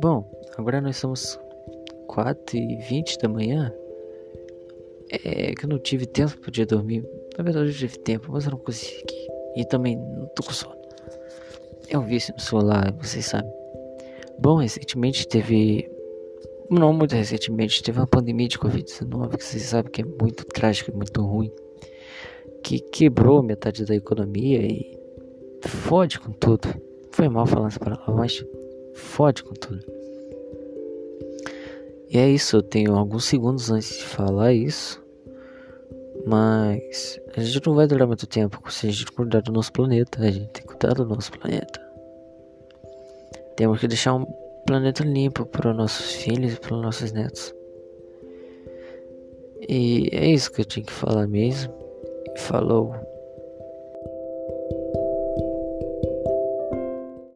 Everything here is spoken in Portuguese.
Bom, agora nós somos 4 e 20 da manhã. É que eu não tive tempo para dormir. Na verdade eu tive tempo, mas eu não consegui. E também não tô com sono. É um vício no celular, vocês sabem. Bom, recentemente teve. Não muito recentemente, teve uma pandemia de Covid-19 que vocês sabem que é muito trágico e muito ruim. Que quebrou metade da economia e fode com tudo. Foi mal falar essa palavra, mas fode com tudo. E é isso, eu tenho alguns segundos antes de falar isso. Mas a gente não vai durar muito tempo se a gente cuidar do nosso planeta. A gente tem que cuidar do nosso planeta. Temos que deixar um planeta limpo para os nossos filhos e para os nossos netos. E é isso que eu tinha que falar mesmo. Falou.